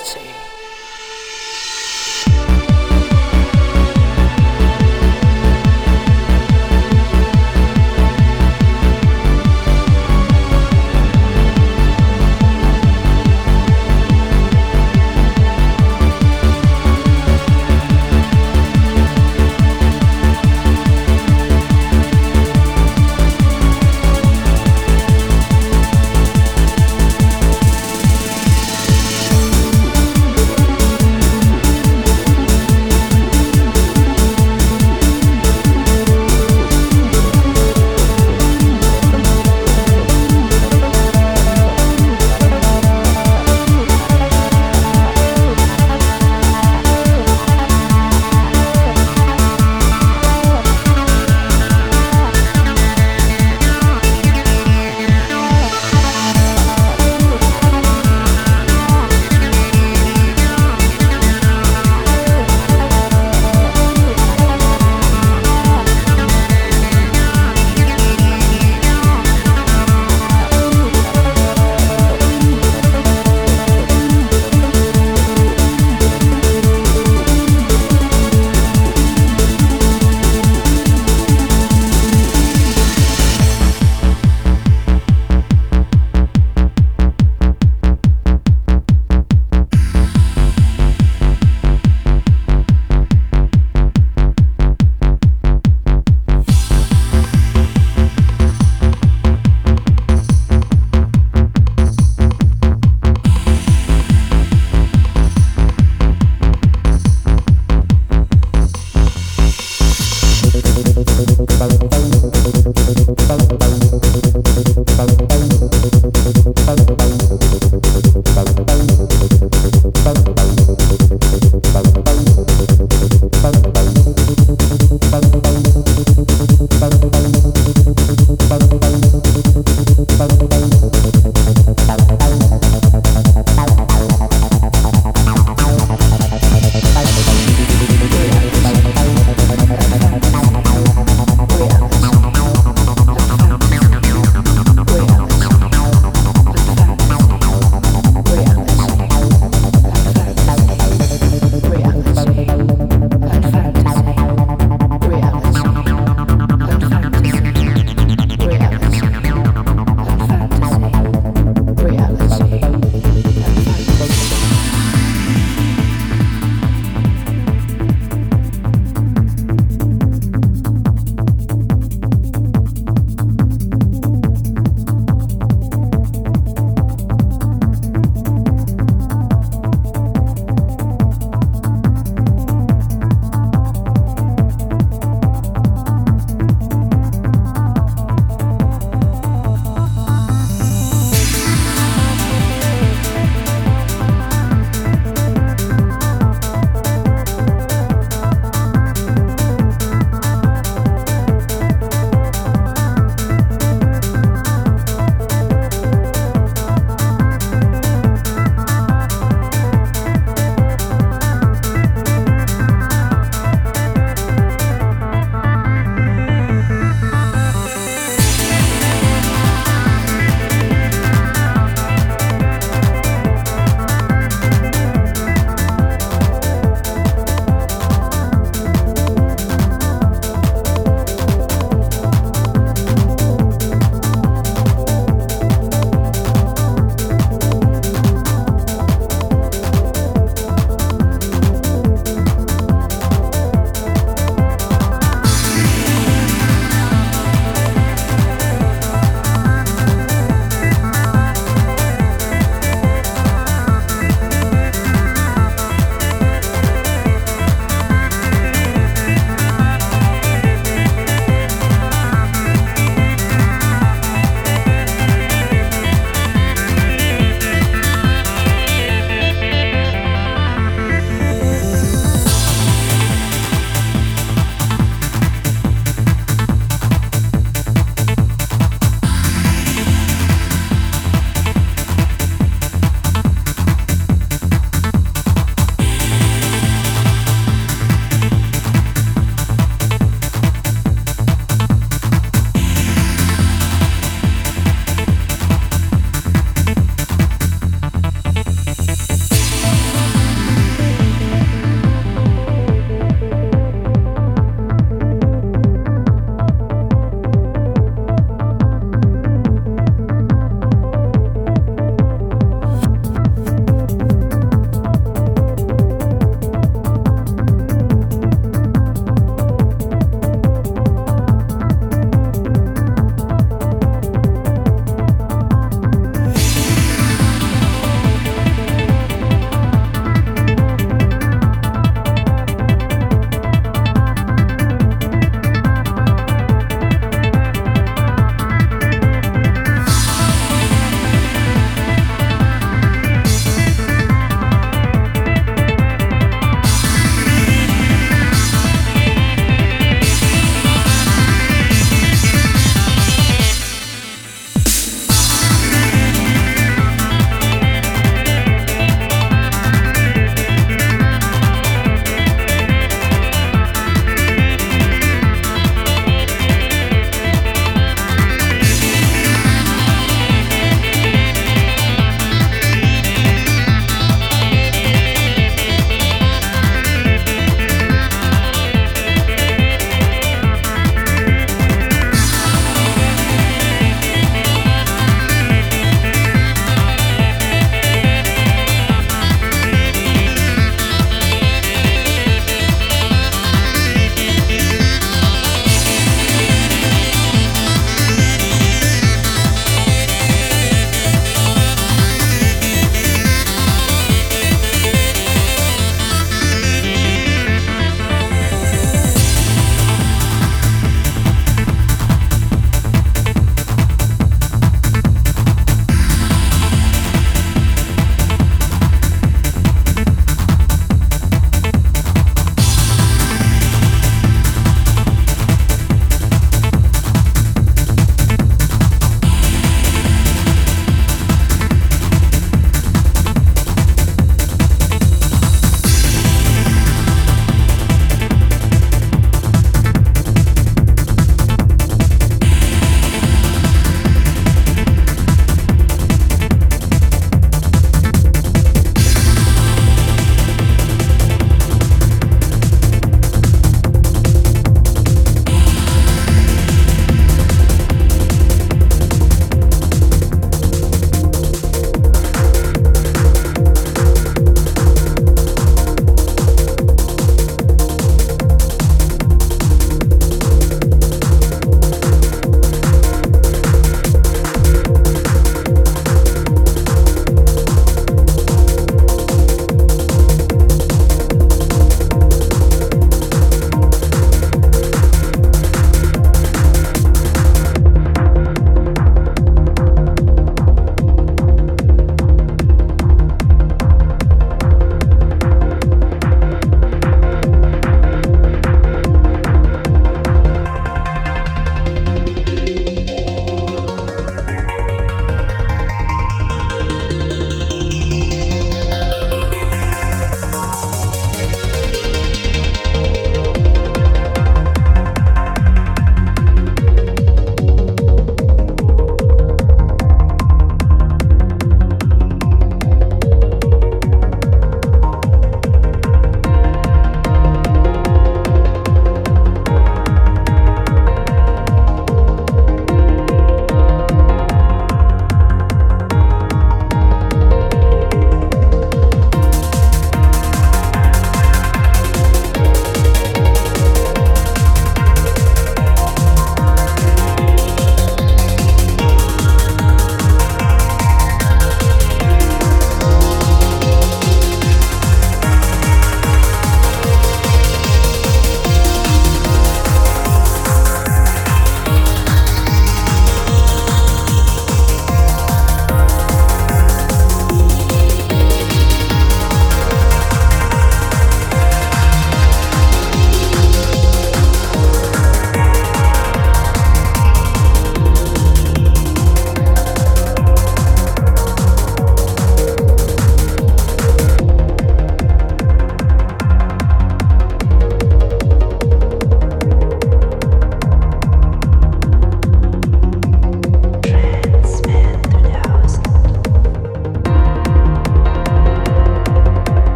reality.